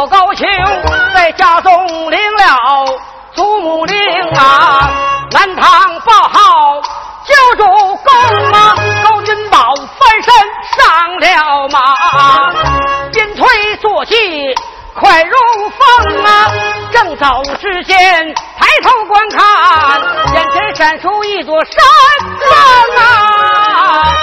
老高俅在家中领了祖母令啊，南唐报号救主公啊，高君宝翻身上了马，鞭推坐骑快如风啊，正走之间抬头观看，眼前闪出一座山峰啊。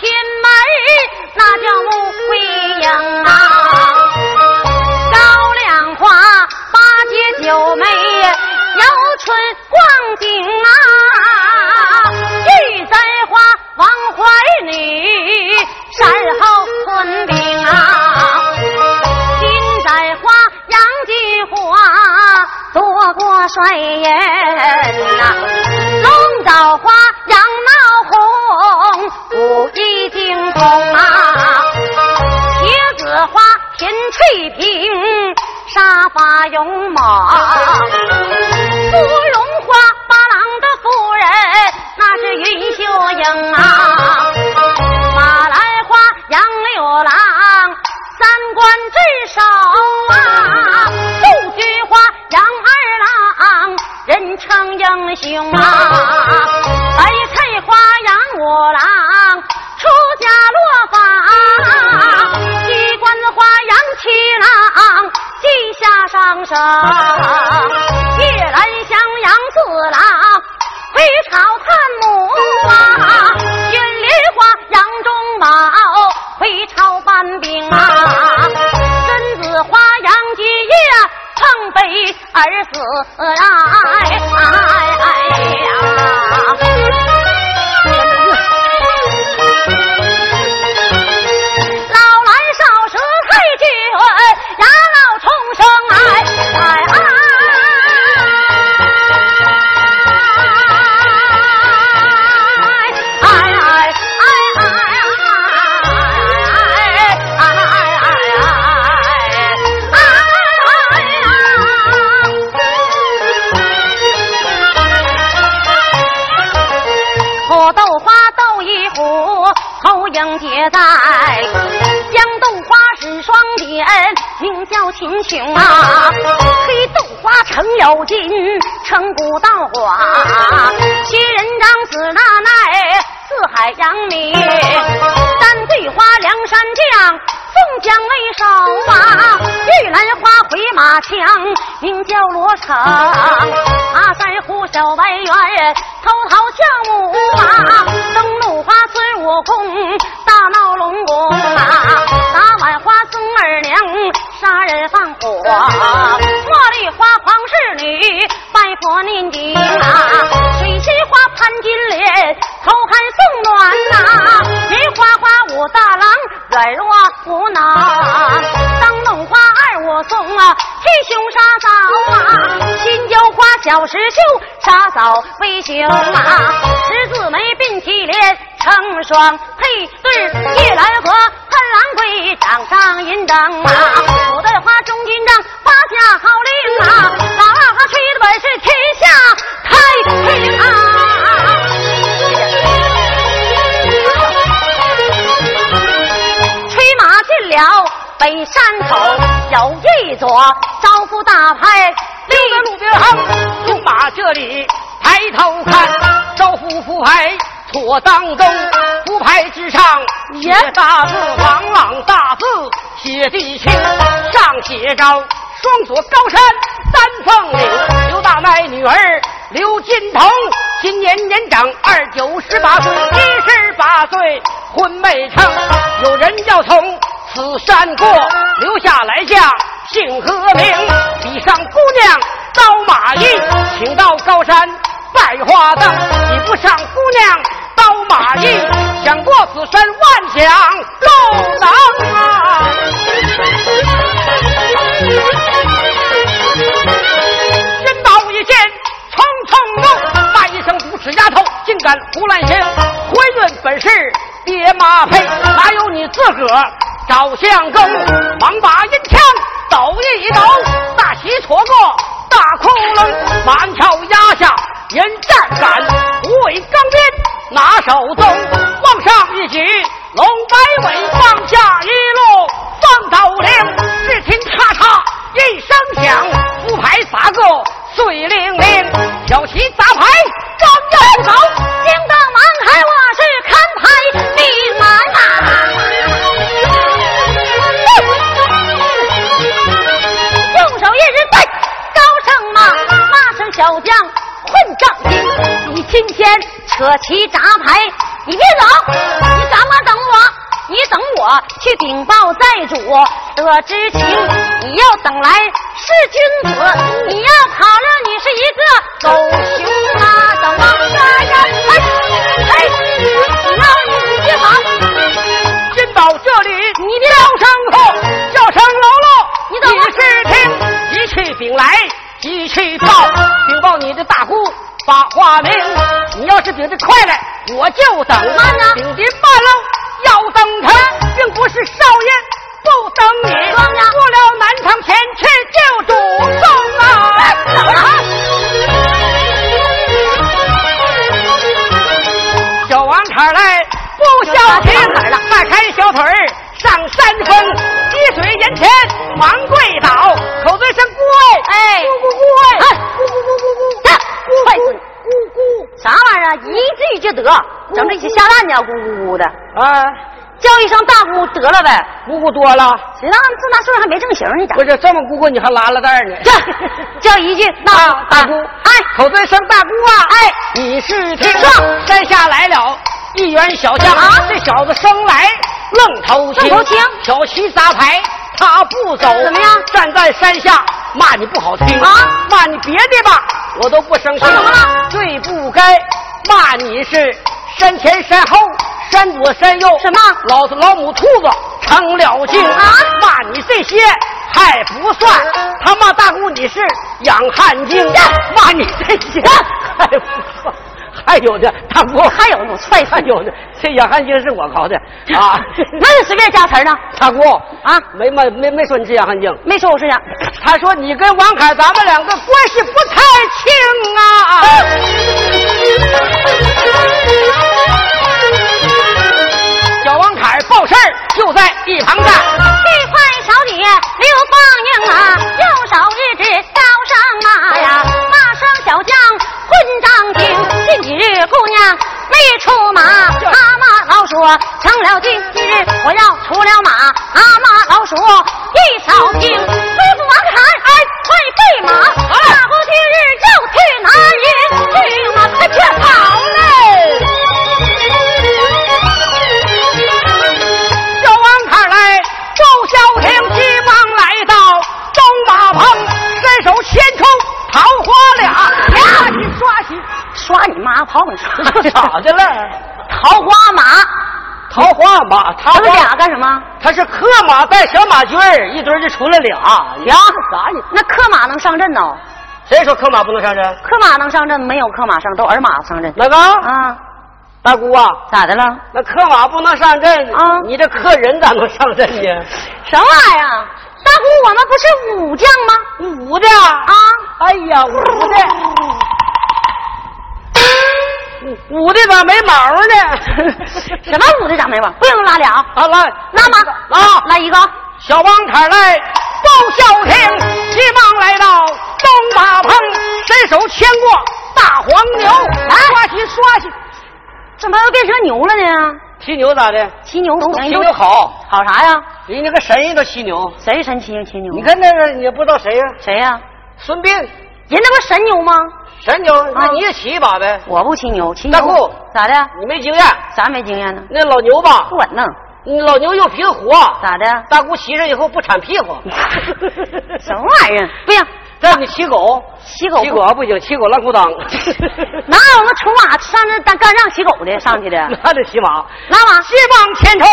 天梅那叫穆桂英啊，高粱花八姐九妹姚春光景啊，玉簪花王怀女。伐成有金，成古道寡。薛仁章子那奈，四海扬名。丹桂花梁山将，宋江为首。啊。玉兰花回马枪，名叫罗成。阿三虎小白猿，偷桃跳舞啊。灯笼花孙悟空。大闹龙宫啊！打碗花孙二娘杀人放火，拜佛念经啊！水仙花潘金莲偷看送暖呐！梅花花武大郎软弱无能，灯笼花二我送啊替兄杀嫂啊！新椒花小石秀杀嫂为兄啊！十字眉并提莲。成双配对，夜来和潘郎归，掌上银灯啊！里抬头看，招夫副牌。错当中，福牌之上写大字，朗朗大字写地清，上写着双锁高山三凤岭。刘大奶女儿刘金童，今年年长二九十八岁，一十八岁婚未成，有人要从此山过，留下来下姓何名？比上姑娘刀马衣，请到高山拜花灯，比不上姑娘。刀马印，想过此山万想都能啊！人道一剑冲冲怒，骂一声不是丫头，竟敢胡乱行，回运本是爹妈配，哪有你自个儿找相公？忙把银枪抖一抖，大旗戳过大窟窿，满朝压下人站杆，虎尾钢鞭拿手中，往上一举龙摆尾，我知情，你要等来是君子，你要跑了你是一个狗熊啊！等我哎呀，哎哎，那你别跑，进到这里，你别叫声后，叫声喽喽，你等会儿是听，一去禀来，一去报，禀报你的大姑把话明。你要是禀得快来，我就等；一句就得，整这些下蛋呢，咕咕咕的，啊，叫一声大姑得了呗。姑姑多了，谁让这大岁数还没正形呢？咋不？是这么姑姑你还拉了蛋呢？这叫一句大啊，大姑，哎，口嘴声大姑啊，哎，你是听上山下来了一员小将啊这小子生来愣头青，愣头青小旗砸牌他不走，怎么样站在山下骂你不好听啊骂你别的吧，我都不生气。怎么了最不该骂你是山前山后。山左山右，什么老子老母兔子成了精啊骂你这些还不算，他骂大姑你是养汉精，骂你这些还不算。还有的大姑，还有那种踹还有的，这养汉精是我搞的。啊！那你随便加词儿呢，大姑啊。没没没没说你是养汉精，没说我是养。他说你跟王凯咱们两个关系不太清啊。小王凯报事儿就在一旁站，这块小姐刘芳英啊，右手一指刀上骂呀，骂声小将混账精。近几日姑娘没出马，阿妈老说成了精。今日我要出了马，阿妈老说一扫听。刷你妈跑你刷咋的了？桃花马，桃花马，桃他们花俩干什么？他是克马带小马驹儿，一堆就出来俩俩啥呢？那克马能上阵呢？谁说克马不能上阵？克马能上阵，没有克马上，都儿马上阵。那个啊，大姑啊，咋的了？那克马不能上阵啊你这克人咋能上阵呢？什么玩意儿？大姑，我们不是武将吗？武的啊，哎呀，武的，武武的咋没毛呢？什么武的咋没毛？不用拉俩，啊，来拉吗？拉来一个。小王凯来报孝亭，急忙来到东马棚，伸手牵过大黄牛，刷洗刷洗。怎么又变成牛了呢？骑牛咋的？骑牛，骑牛好，好啥呀？比那个神人都骑牛。谁神骑骑牛？你看那个，你也不知道谁呀、谁呀？孙膑，人那不是神牛吗？神牛，那你也骑一把呗。我不骑牛，骑牛大姑咋的？你没经验，啥没经验呢？那老牛吧不，稳当，你老牛又皮子活，咋的？大姑骑上以后不铲屁股。什么玩意儿？不行，这你骑狗，骑狗骑狗还不行，骑狗烂裤裆。哪有那出马上那当干让骑狗的上去的？那得骑马。拉马，西望前头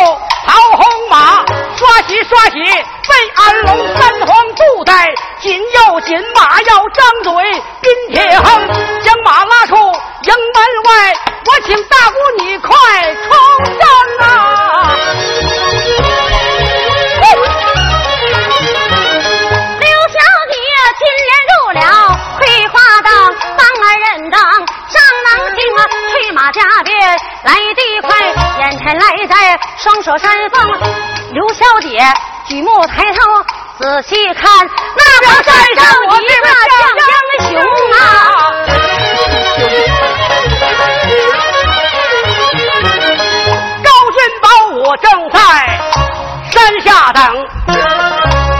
桃红马，刷洗刷洗被安龙，三皇布带紧要紧，马要张嘴宾铁横，将马拉出营门外，我请大姑你快冲上啊！马加鞭来得快，眼前来在双手扇风。刘小姐举目抬头仔细看，那边山上一个将英雄啊！高君宝，我正在山下等，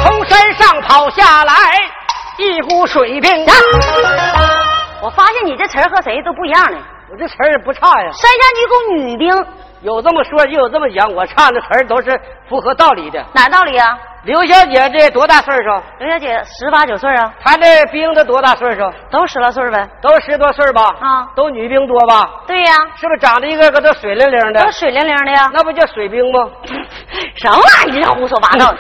从山上跑下来一股水兵。我发现你这词儿和谁都不一样呢。我这词儿也不差呀。山下女工女兵，有这么说就有这么讲，我唱的词儿都是符合道理的。哪道理啊？刘小姐这多大岁数？刘小姐十八九岁啊。她这兵都多大岁数？都十来岁呗。都十多岁吧？啊。都女兵多吧？对呀。是不是长得一个个都水灵灵的？都水灵灵的呀。那不叫水兵吗？什么玩意儿？胡说八道。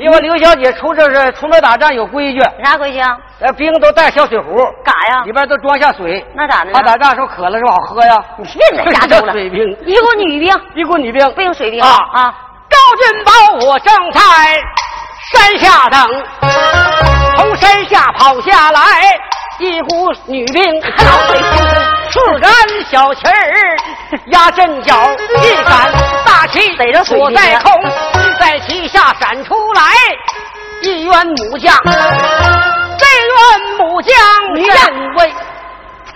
因为刘小姐出这是出门打仗有规矩。啥规矩啊？呃，兵都带小水壶。干呀？里边都装下水。那咋的？他打仗时候渴了是不？好喝呀。你别在瞎说了。水兵。一股女兵。一股女兵。不用水兵啊啊！高君宝，我正在。山下等，从山下跑下来一股女兵，四杆小旗儿压阵脚，一杆大旗锁在空，在旗下闪出来一员母将，这员母将认为。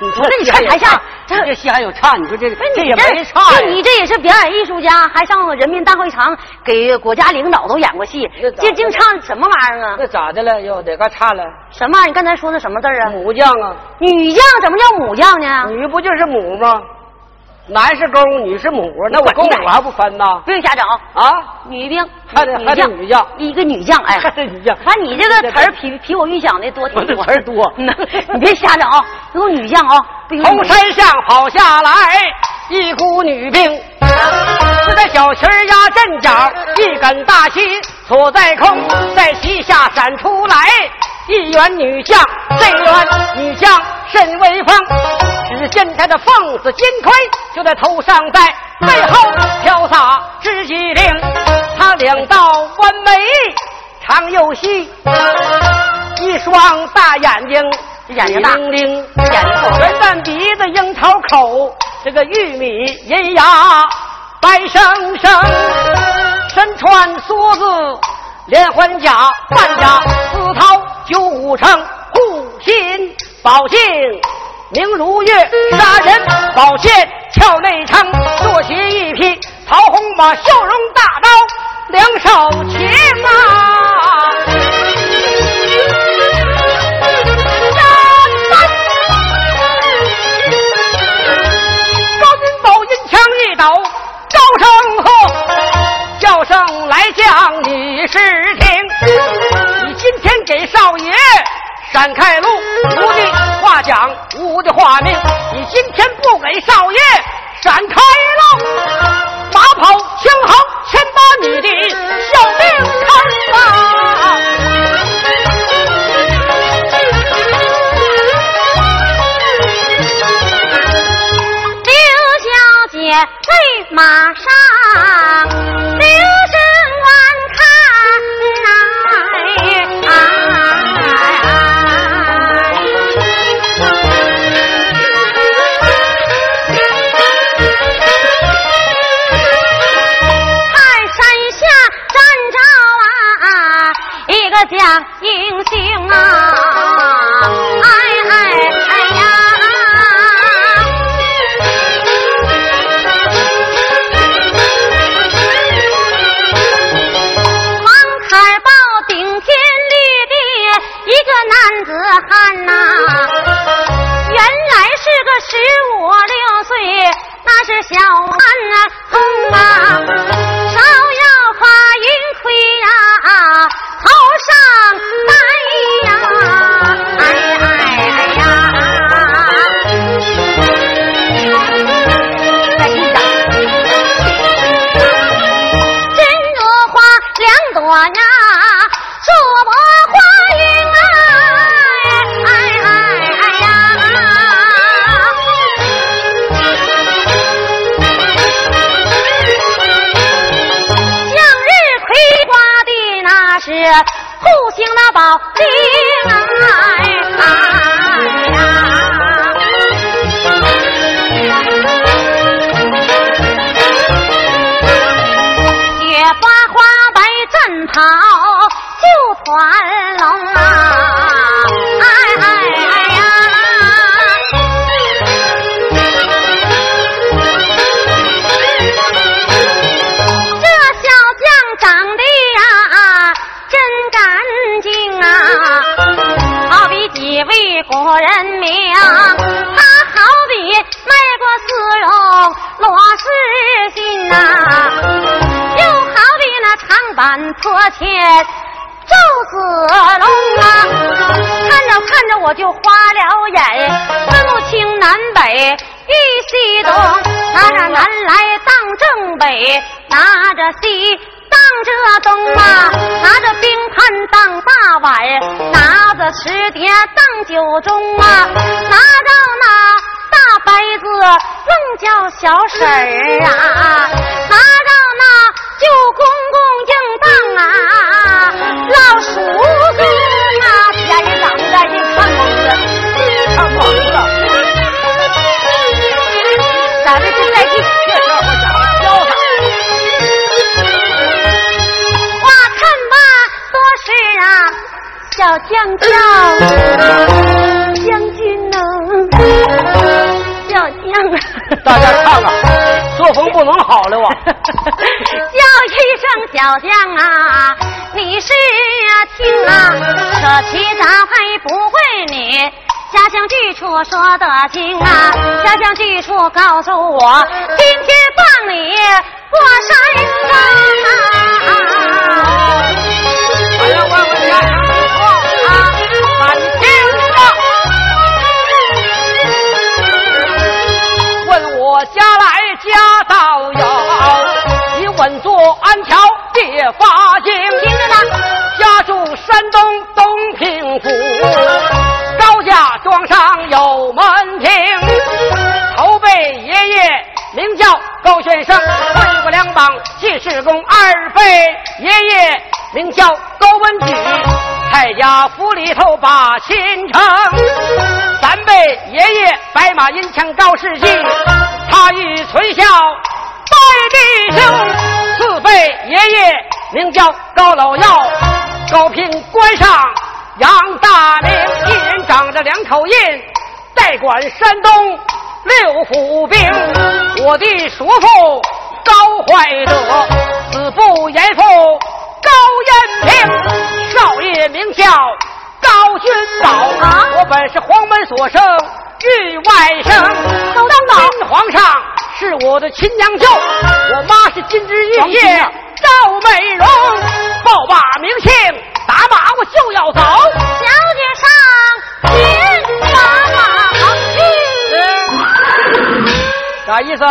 你说那你唱台下，这这戏还有唱，你说这这也没唱呀。你这也是表演艺术家，还上人民大会堂给国家领导都演过戏，这净唱什么玩意儿啊？那咋的了？又哪嘎差了？什么玩意儿？你刚才说的什么字啊？母将啊！女将怎么叫母将呢？女不就是母吗？男是公，女是母，那我公母还不分呢？不用瞎整啊！女兵，还得还得女将，一个女将，哎，还得女将。看你这个词儿比比我预想的多挺多。词儿多，你别瞎整啊，有女将啊！从山上跑下来一股女兵，是在小旗压阵脚，一杆大旗锁在空，在旗下闪出来一员女将，这员女将甚威风。只见他的凤子金盔就在头上戴，背后飘洒织机令。他两道弯眉长又细，一双大眼睛眼睛大，眼睛圆蛋鼻子樱桃口，这个玉米银牙白生生，身穿梭子连环甲，半甲丝绦九五成，护心宝镜。明如月，杀人宝剑鞘内撑，坐骑一匹桃红马，笑容大刀两手擎啊！高君宝银枪一抖，高声喝，叫声来将你是听，你今天给少爷。闪开路，徒弟讲，无的话命。你今天不给少爷闪开了，马跑枪横，先把你的小命宝地来呀雪花花白战袍绣团龙前赵子龙啊，看着看着我就花了眼，分不清南北与西东，拿着南来当正北，拿着西。当着东啊，拿着冰盘当大碗，拿着瓷碟当酒盅啊，拿着那大杯子愣叫小婶儿啊，拿着那公公应当啊，老叔公啊，天上在一看猛子，看猛子，咱们正在听。小将叫将军呢，小将，大家看看，作风不能好了啊！叫一声小将啊，你是啊听啊，扯旗杂牌不会你，家乡剧处说得清啊，家乡剧处告诉我，今天放你过山岗啊！哎呀，问问家乡。家来家道有，你本座安桥别发惊。听着呢，家住山东东平府，高家庄上有门庭。头辈爷爷名叫高先生，会过两榜进士公；二辈爷爷名叫高文举，蔡家府里头把亲成。三辈爷爷白马银枪高世纪。他与崔孝拜弟兄，叫高老幺，高平关上杨大明，一人长着两口印，代管山东六府兵。我的叔父高怀德，子父严父高延平，少爷名叫高君宝。我本是黄门所生。玉外甥，都当当。皇上是我的亲娘舅，我妈是金枝玉叶赵美容。报罢名姓，打马我就要走。小姐上，金马去。啥意思？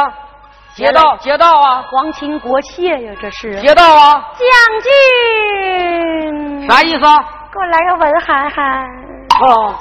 劫道？劫道啊！皇亲国戚呀，这是。劫道啊！将军。啥意思？给我来个文涵涵。哦。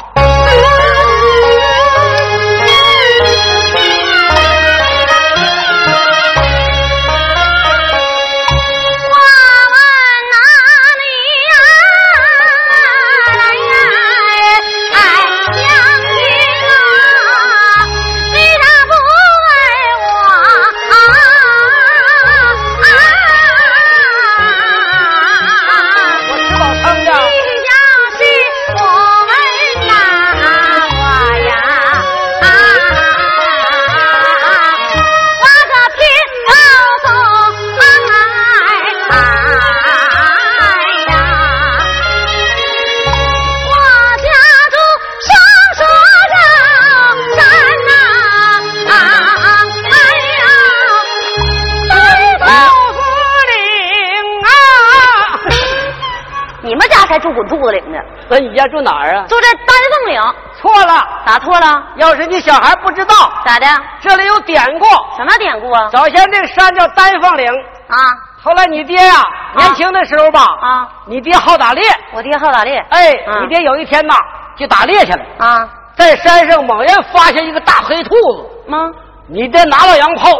家住哪儿啊？住在丹凤岭。错了，咋错了？要是你小孩不知道，咋的？这里有典故。什么典故啊？早先这个山叫丹凤岭啊。后来你爹呀，年轻的时候吧，啊，你爹好打猎。我爹好打猎。哎，你爹有一天呐，就打猎去了。啊，在山上猛然发现一个大黑兔子。吗？你爹拿了洋炮，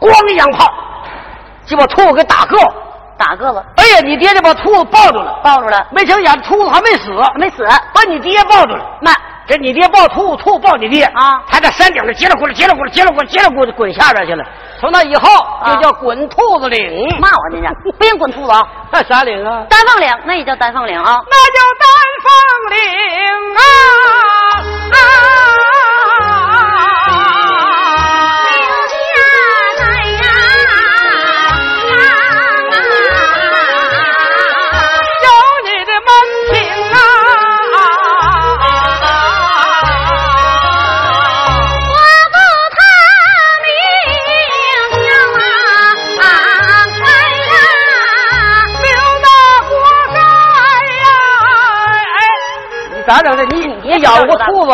咣一洋炮，就把兔子给打个。打个子！哎呀，你爹就把兔子抱住了，抱住了。没成想，兔子还没死，没死，把你爹抱住了。慢，这你爹抱兔子，兔子抱你爹啊！他在山顶上接了滚，接了滚，接了滚，接了滚，滚下边去了。从那以后就叫滚兔子岭。骂我呢？不用，滚兔子啊！那啥岭啊？丹凤岭，那也叫丹凤岭啊。那叫丹凤岭啊啊！咋整的？你你咬过兔子？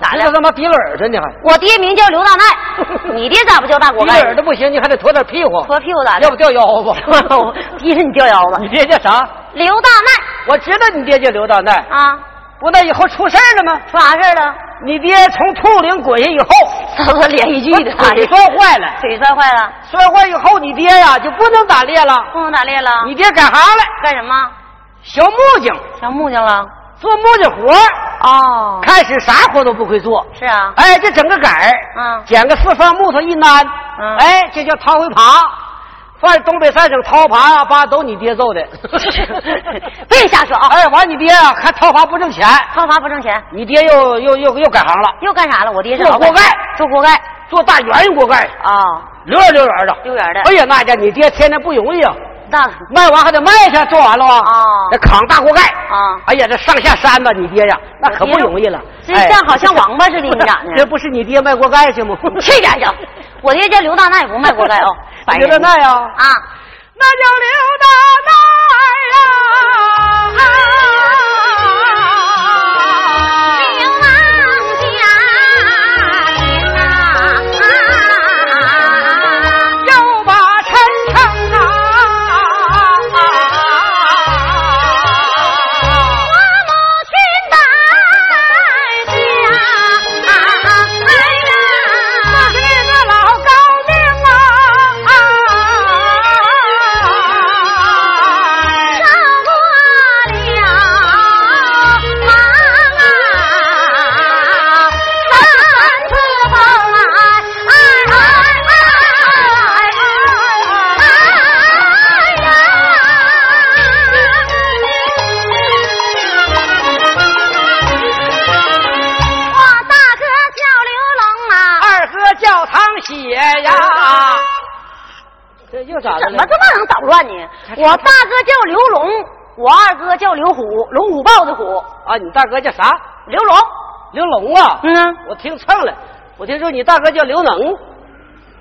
咋的？他妈鼻耳朵你还？我爹名叫刘大奈，你爹咋不叫大锅盖？鼻耳朵不行，你还得驮点屁股。驮屁股咋的？要不掉腰子。逼着你掉腰子。你爹叫啥？刘大奈。我知道你爹叫刘大奈。啊。不那以后出事了吗？出啥事了？你爹从兔岭滚下以后，怎么连一句的？腿摔坏了，腿摔坏了。摔坏以后，你爹呀就不能打猎了，不能打猎了。你爹改行了，干什么？小木匠。小木匠了，做木匠活哦，开始啥活都不会做。是啊。哎，这整个杆儿，嗯，捡个四方木头一安，嗯，哎，这叫掏回耙。反正东北三省掏耙啊，把都你爹揍的，别瞎说啊！哎，完你爹啊，还掏耙不挣钱，掏耙不挣钱，你爹又又又又改行了，又干啥了？我爹是做锅盖，做锅盖，做大圆锅盖。啊，溜圆溜圆的，溜圆的。哎呀，那家你爹天天不容易啊，那卖完还得卖去，做完了啊，啊，得扛大锅盖。啊，哎呀，这上下山吧，你爹呀，那可不容易了，这像好像王八似的，你咋的，这不是你爹卖锅盖去吗？去家去！我爹叫刘大奈，不卖锅盖啊，刘大奈啊，啊。那叫刘大奈呀！怎么这么能捣乱呢？我大哥叫刘龙，我二哥叫刘虎，龙虎豹的虎。啊，你大哥叫啥？刘龙。刘龙啊？嗯，我听蹭了。我听说你大哥叫刘能，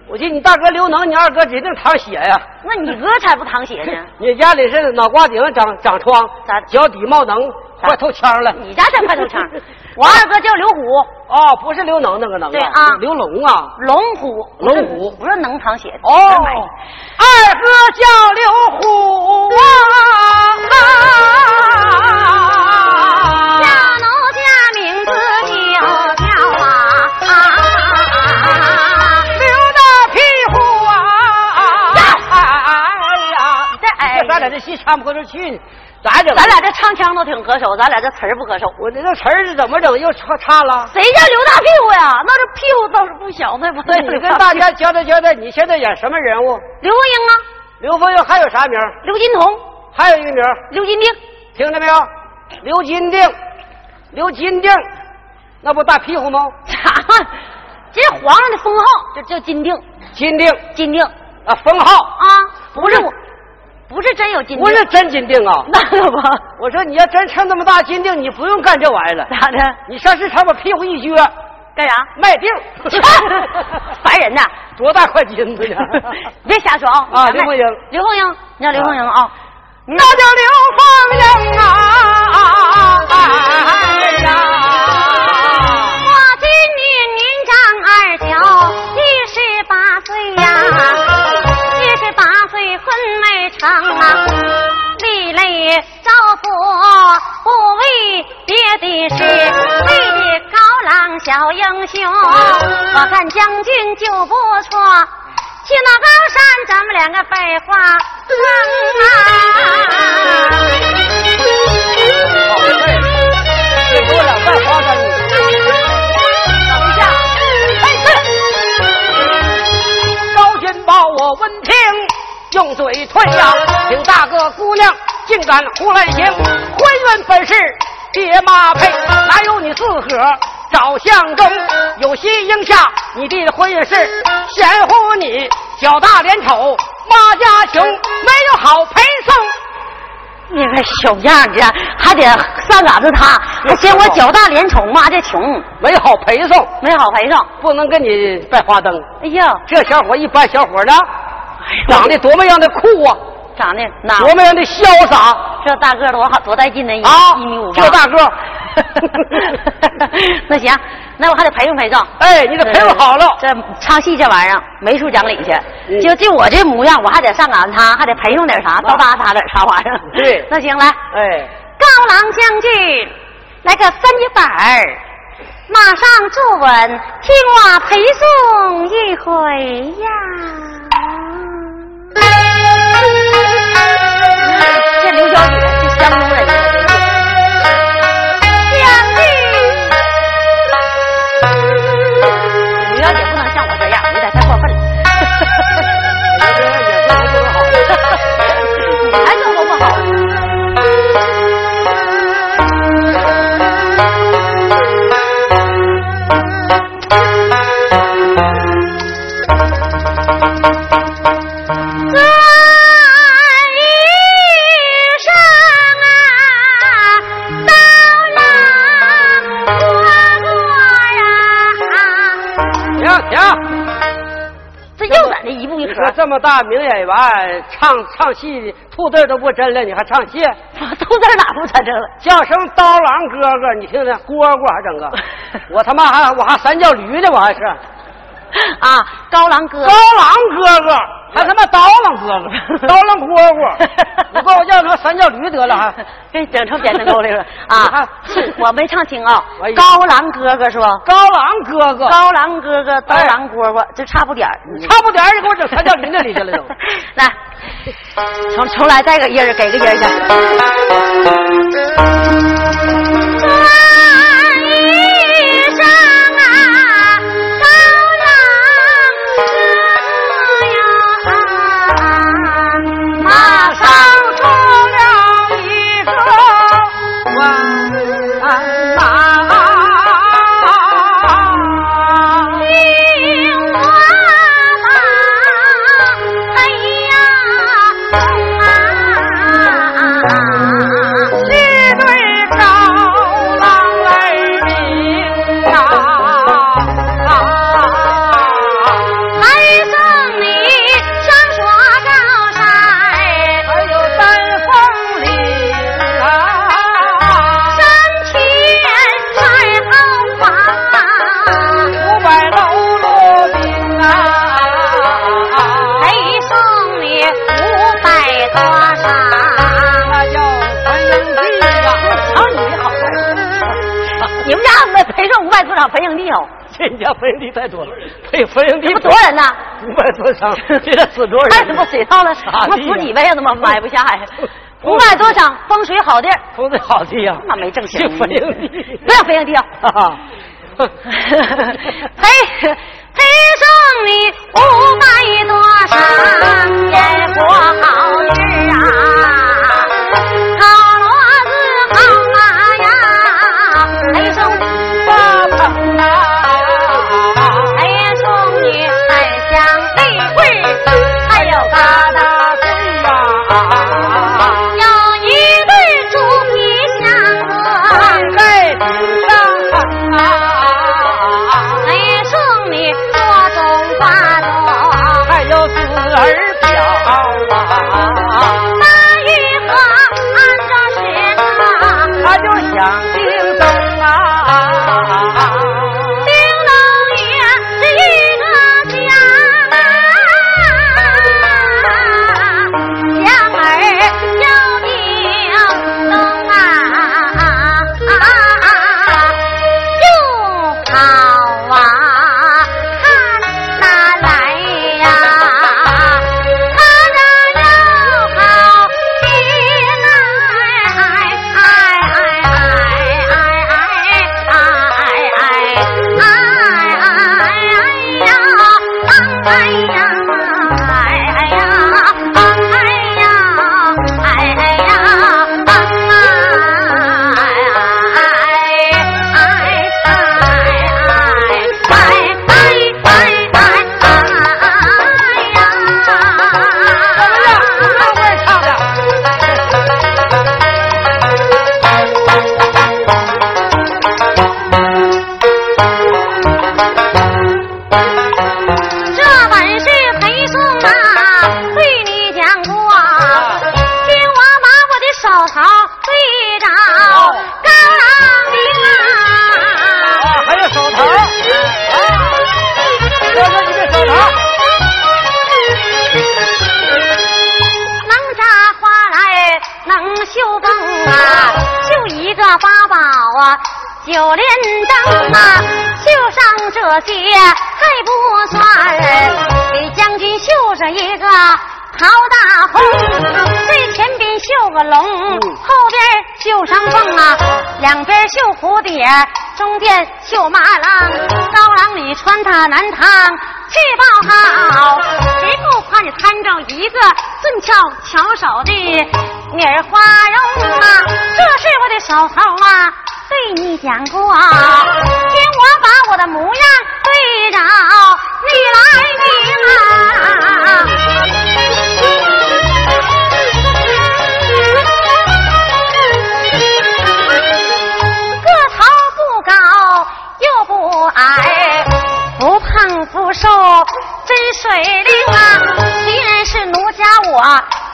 我记得你大哥刘能，你二哥指定淌血呀。那你哥才不淌血呢。你家里是脑瓜顶长长疮，咋脚底冒脓，快透腔了。你家才快透腔。我二哥叫刘虎。哦，不是刘能那个能。对啊，刘龙啊。龙虎。龙虎不是能淌血。哦。二哥叫刘虎啊。叫奴家名字就叫啊，刘大屁股啊！哎呀，这哎，咱俩这戏唱不过这去呢，咋整？咱俩这唱腔都挺合手，咱俩这词儿不合手。我这个词儿是怎么整？又差差了？谁叫刘大屁股呀？那这屁股倒是不小，那不对。你跟大家交代交代，你现在演什么人物？刘凤英啊。刘凤英还有啥名？刘金童。还有一个名。刘金定。听着没有？刘金定，刘金定，那不大屁股吗？啥？这是皇上的封号，就叫金定。金定，金定啊，封号啊，不是我，不是真有金锭，不是真金锭啊。那可不。我说你要真称那么大金锭，你不用干这玩意儿了。咋的？你上市场把屁股一撅，干啥？卖锭。烦人呐！多大块金子呀？别瞎说啊！啊，刘凤英，刘凤英，你叫刘凤英啊？那叫刘凤英啊！的事，为的高朗小英雄。我看将军就不错。去那高山，咱们两个百花好事儿，这给我俩百花灯。等一下，哎，高君宝，我闻听用嘴推呀，请大哥姑娘竟敢胡乱行，婚姻本是爹妈配，哪有你自个儿找相公？有心应下你的婚姻事，嫌乎你脚大脸丑，妈家穷，没有好陪送。你个小样子，还得上赶着他，还嫌我脚大脸丑，妈这穷，没好陪送，没好陪送，不能跟你拜花灯。哎呀，这小伙一般小伙的，长得多么样的酷啊！多么样的潇洒！这大个多好多带劲呢！啊，一米五这大个 那行，那我还得陪送陪送。哎，你得陪我好了。这唱戏这玩意儿没处讲理去，就就我这模样，我还得上赶他，还得陪送点啥，叨搭他点啥玩意儿。对，那行来。哎，高郎将军，来个三一板儿，马上坐稳，听我陪送一回呀。这么大名演员，唱唱戏吐字都不真了，你还唱戏？吐字哪不真真了？叫声刀郎哥哥，你听听，蝈蝈还整个，我他妈还我还三叫驴呢，我还是啊，高郎哥刀，郎哥哥，还他妈刀郎哥哥，刀郎蝈蝈，你管我叫他妈三叫驴得了还？给整成扁担沟里了啊！是我没唱清啊高郎哥哥是吧？高郎哥哥，高郎哥哥，刀郎蝈蝈，这差不点儿。差不点儿就给我整三叫驴那里去了 都。来，重重来，再个音儿，给个音儿去。分营地太多了，配分营地这不多人呢？五百多张，这得死多少人？还什么水套了？啥他妈地呀死几辈子都买不下呀！五百多张风水好地儿，风水好地呀！那没挣钱这。分营地不要分营地啊！啊！陪陪送你五百中间绣马郎，高廊里穿他南堂。去报好，谁不怕你参照一个俊俏巧手的女儿花容啊？这是我的手头啊，对你讲过，听我把我的模样对照你来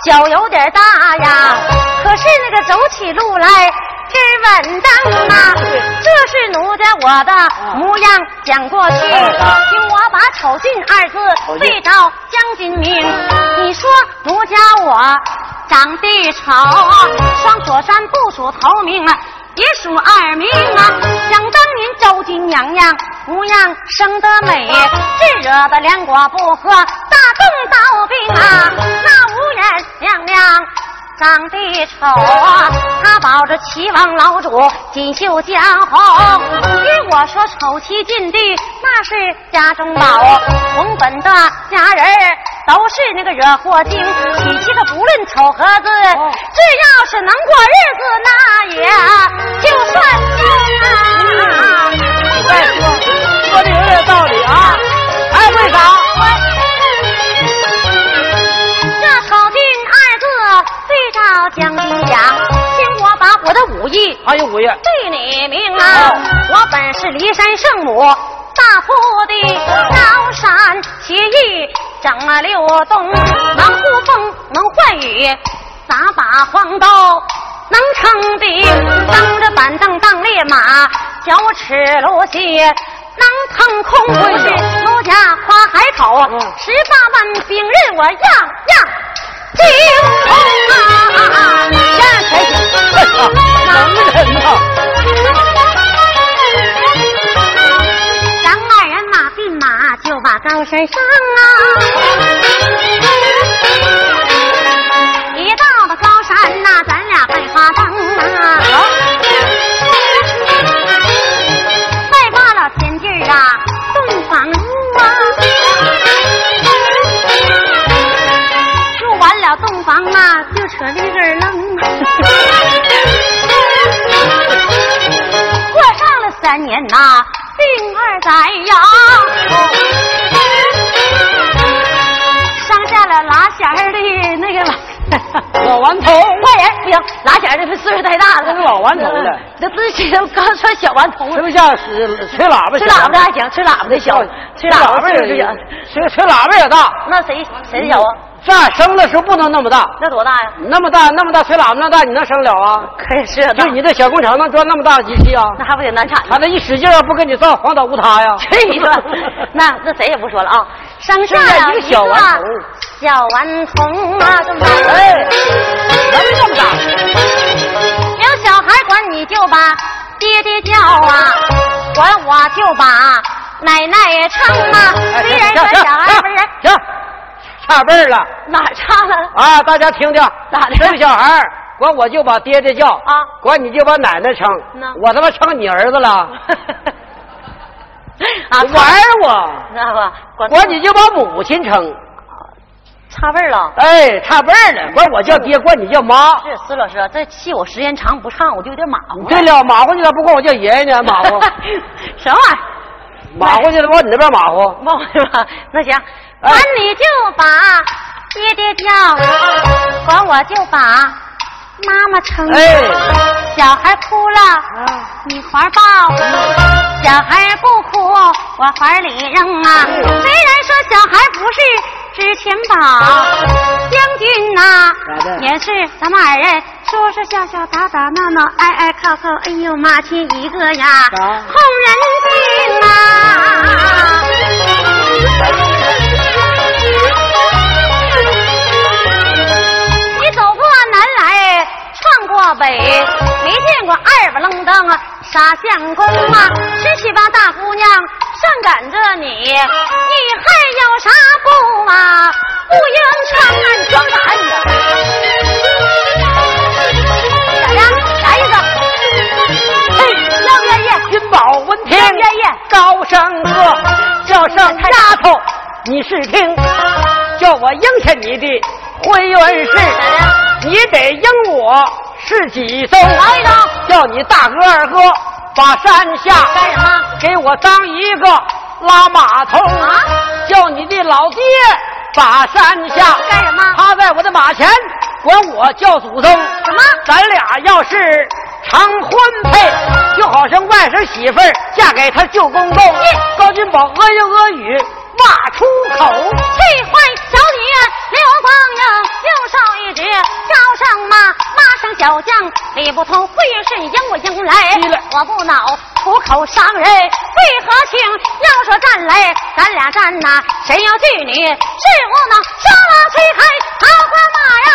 脚有点大呀，可是那个走起路来真稳当啊！这是奴家我的模样讲过去，听我把丑俊二字对到将军名。你说奴家我长得丑，双锁山不属头名啊。也数二名啊！想当年周金娘娘模样生得美，只惹得两国不和，大动刀兵啊！那五眼娘娘长得丑啊，他保着齐王老主锦绣江红。与我说丑妻近地，那是家中宝，红本的家人都是那个惹祸精，娶妻的不论丑和字，只要是能过日子，那也就算啊。再说说的有点道理啊，还为啥？对照将军讲，听我把我的武艺哎呦武艺对你明啊，我本是骊山圣母。大铺的高山奇异，整了六洞，能呼风，能唤雨，撒把黄豆能称帝？当着板凳当烈马，脚齿如细，能腾空不是奴家夸海口，十八万兵刃我样样心痛啊眼前一亮能忍啊咱二人马并马就把高山上啊一到了高山那咱俩拜花堂年呐。病儿在呀，上下了拉弦儿的那个老顽童，坏人不行，拉弦儿的岁数太大了，这是老顽童了。这自己都刚说小顽童，是不是像是吹喇叭？吹喇叭的还行，吹喇叭的小，吹喇叭也行，吹吹喇叭也大。那谁谁小啊？这生的时候不能那么大，那多大呀？那么大，那么大，水喇叭那大，你能生了啊？可以是，就你这小工厂能装那么大的机器啊？那还不得难产？他那一使劲不跟你造，黄岛无他呀？去你的，那那谁也不说了啊！生下了一个小顽童，小顽童啊，这么大，哎，能这么大？有小孩管你就把爹爹叫啊，管我就把奶奶称啊。虽然说小孩不是行。差辈儿了，哪差了？啊，大家听听，咋的？生小孩管我就把爹爹叫啊，管你就把奶奶称。我他妈称你儿子了？啊，玩我？知道吧？管你就把母亲称。差辈儿了？哎，差辈儿了。管我叫爹，管你叫妈。是，孙老师，这戏我时间长不唱，我就有点马虎。对了，马虎你咋不管我叫爷爷呢？马虎。什么玩意儿？马虎去了，往你那边马虎。马虎是吧？那行。管你就把爹爹叫，管我就把妈妈称。哎，小孩哭了，你怀抱；小孩不哭，我怀里扔啊。虽然说小孩不是值钱宝，将军呐，也是咱们二人说说笑笑打打闹闹爱爱靠靠，哎呦妈亲一个呀，哄人心啊。相公啊，十七八大姑娘上赶着你，你还有啥不啊？不应长安装赶的。咋样？啥意思？嘿，愿不愿意？君宝闻听，愿意。高声喝，叫声丫头，你是听，叫我应下你的婚姻事，你得应我是几艘？来。叫你大哥二哥把山下，干什么？给我当一个拉马头。啊！叫你的老爹把山下，干什么？他在我的马前管我叫祖宗。什么？咱俩要是成婚配，就好像外甥媳妇儿嫁给他舅公公。高君宝阿言阿语骂出口，气坏小女刘芳英，刘少一指叫声骂，骂上小将理不通，会是迎我迎来，我不恼，出口伤人，为何情？要说战来，咱俩战呐，谁要惧你？是无能，杀马推开桃花马呀，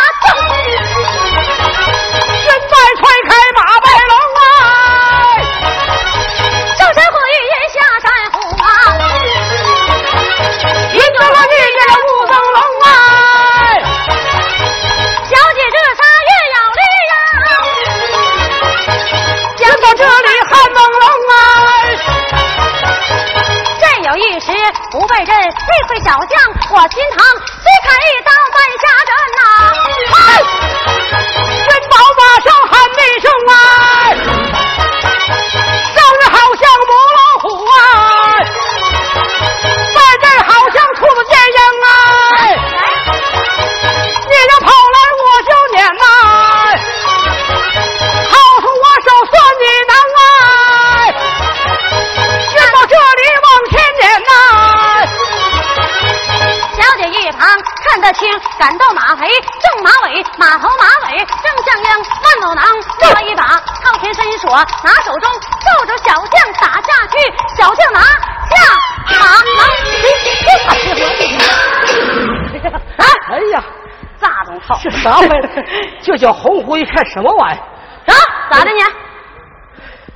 啥玩意儿？这叫红狐一看什么玩意儿？啊，咋的你？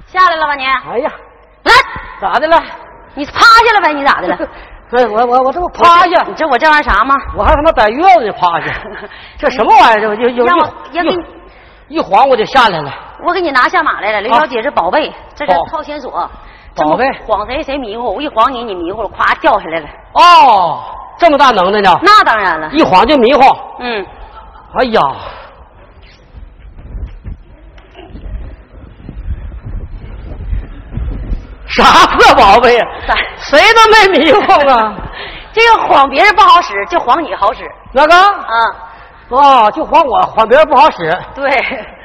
下来了吧你？哎呀，来，咋的了？你趴下了呗？你咋的了？对，我我我这不趴下，你知我这玩意儿啥吗？我还他妈在院子里趴下，这什么玩意儿？这就就让我要给你一一晃我就下来了。我给你拿下马来了，刘小姐是宝贝，这是宝套牵锁。宝贝晃谁谁迷糊，我一晃你，你迷糊了，咵掉下来了。哦，这么大能耐呢？那当然了，一晃就迷糊。嗯，哎呀，啥破宝贝呀咋？谁都没迷糊啊？这个晃别人不好使，就晃你好使。那个啊，哦，就晃我，晃别人不好使。对，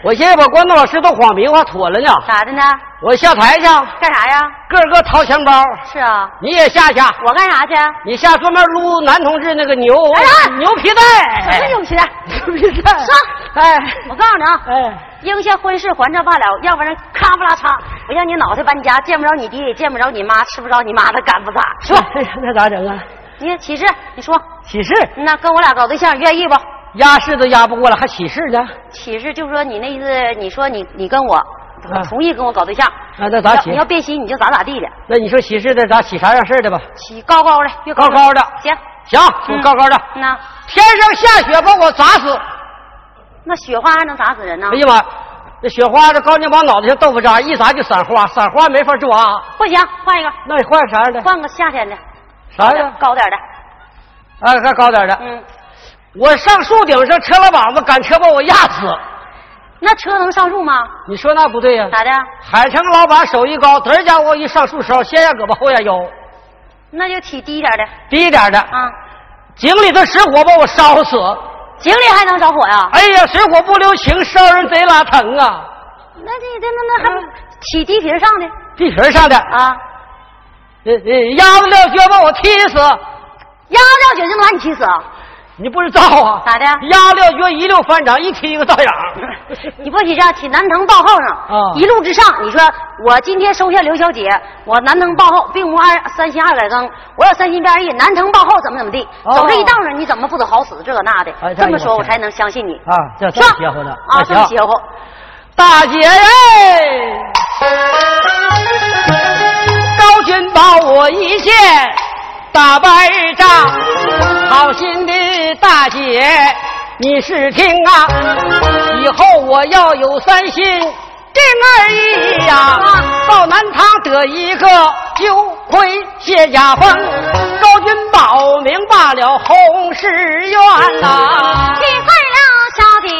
我现在把关东老师都晃迷糊妥了呢。咋的呢？我下台去，干啥呀？个个掏钱包。是啊，你也下去，我干啥去？你下专门撸男同志那个牛哎呀牛皮带。什么牛皮带？牛皮带。上哎我告诉你啊，哎，应下婚事还这罢了，要不然咔不拉嚓，我让你脑袋搬家，见不着你爹，也见不着你妈，吃不着你妈的干不咋。说，哎 呀那咋整啊？你起誓，你说，起誓，那跟我俩搞对象愿意不？压誓都压不过了，还起誓呢？起誓就是说你那意思，你说你你跟我啊同意跟我搞对象，啊，那咋起你？要变心你就咋咋地的，那你说起誓的咋起啥样事儿的吧？起高高的，越高高的行，行，嗯我高高的，那天上下雪把我砸死。那雪花还能砸死人呢哎？呀妈，那雪花这高你把脑袋像豆腐渣，一砸就散花，散花没法抓。不行，换一个，那你换啥样的？换个夏天的，啥呀？高点的，啊，还高点的。嗯，我上树顶上车拉膀子赶车把我压死。那车能上树吗？你说那不对呀、咋的？海城老板手艺高，嘚儿家伙一上树梢，先压胳膊后压腰，那就起低一点的低一点的，啊，井里头失火把我烧死。井里还能着火呀？哎呀，水火不留情，烧人贼拉疼啊！那这这那那还不起地皮上的地皮上的，啊？呃呃，鸭子撂脚把我踢死，鸭子撂井就能把你踢死啊？你不知道啊？咋的鸭撂脚一溜翻掌，一踢一个倒影。你不许这样，起南城报号上，啊一路之上。你说我今天收下刘小姐，我南城报号，并无二三心二改更，我有三心变二意，南城报号怎么怎么地，哦走这一道上你怎么不走好死这个那的？哎这么说我才能相信你啊，这这邪乎的啊，这么邪乎。大姐高君保！我一见大白仗，好心的大姐，你是听啊，以后我要有三心。定二意呀，到南唐得一个九魁谢家风，高君宝明罢了红石院呐。气坏了小姐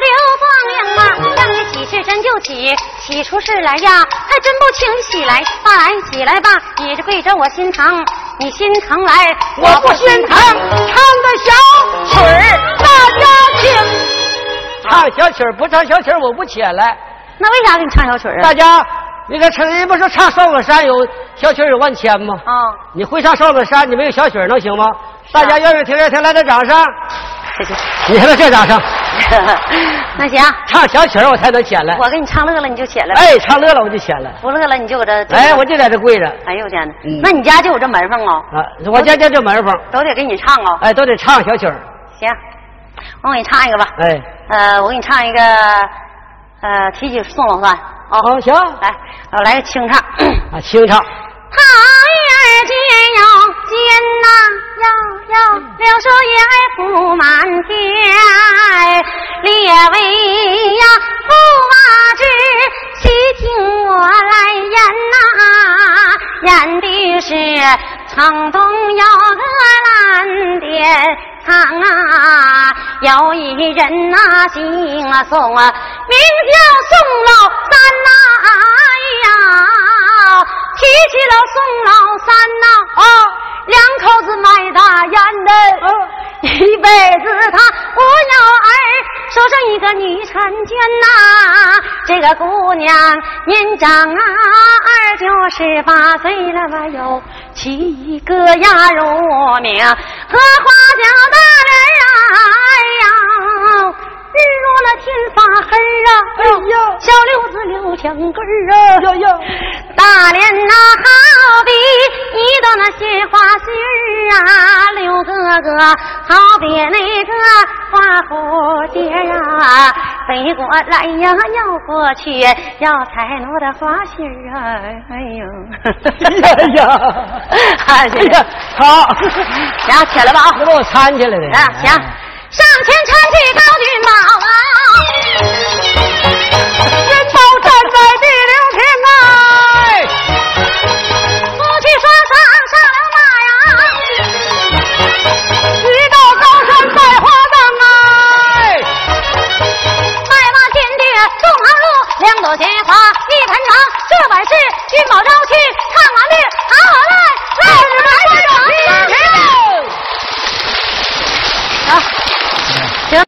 刘凤英啊，让你起事真就起，起出事来呀，还真不轻起来。来起来吧，你这跪着我心疼，你心疼来，我不心疼。唱个小曲儿，大家听。唱小曲儿不唱小曲儿，我不起来。那为啥给你唱小曲儿啊？大家，那个唱人不是唱少子山有小曲儿有万千吗？啊，你会唱少子山，你没有小曲儿能行吗？大家愿意听愿意听，来点掌声。谢谢。你还能这咋唱？那行，唱小曲儿我才能起来。我给你唱乐了，你就起来。哎，唱乐了我就起来。不乐了你就搁这。哎，我就在这跪着。哎呦我天哪！那你家就有这门缝哦？啊，我家就这门缝。都得给你唱啊。哎，都得唱小曲儿。行，我给你唱一个吧。哎。呃，我给你唱一个。呃，提起宋老三，哦，行，来，我来个清唱，啊，清唱。桃叶尖哟尖呐，哟哟，柳树叶铺满天，列位呀，驸马子细听我来言呐，言的是城东有个蓝靛。唱啊，有一人呐，姓宋，名叫宋老三呐，哎呀，起了宋老三呐，啊，两口子卖大烟的，一辈子他不要儿，收上一个女婵娟呐，这个姑娘年长啊，二九十八岁了吧哟。七个呀，乳名荷花叫大人哎呀，日落了天发黑啊，哎呀，小六子留墙根儿啊，呀呀，大脸呐好比一朵那鲜花心儿啊，六哥哥好比那个花蝴蝶啊，飞过来呀，要过去，要采我的花心儿啊，哎呦，哎呀，哎呀，好，行，起来吧啊，你把我搀起来的啊，行。上前搀起高俊宝啊，人头站在地流平哎，夫妻双双上了马呀，一到高山拜花灯哎，卖马金爹送忙路，两朵鲜花一盆茶，这本是君宝朝气唱完绿，好好来，来来来。啊！行。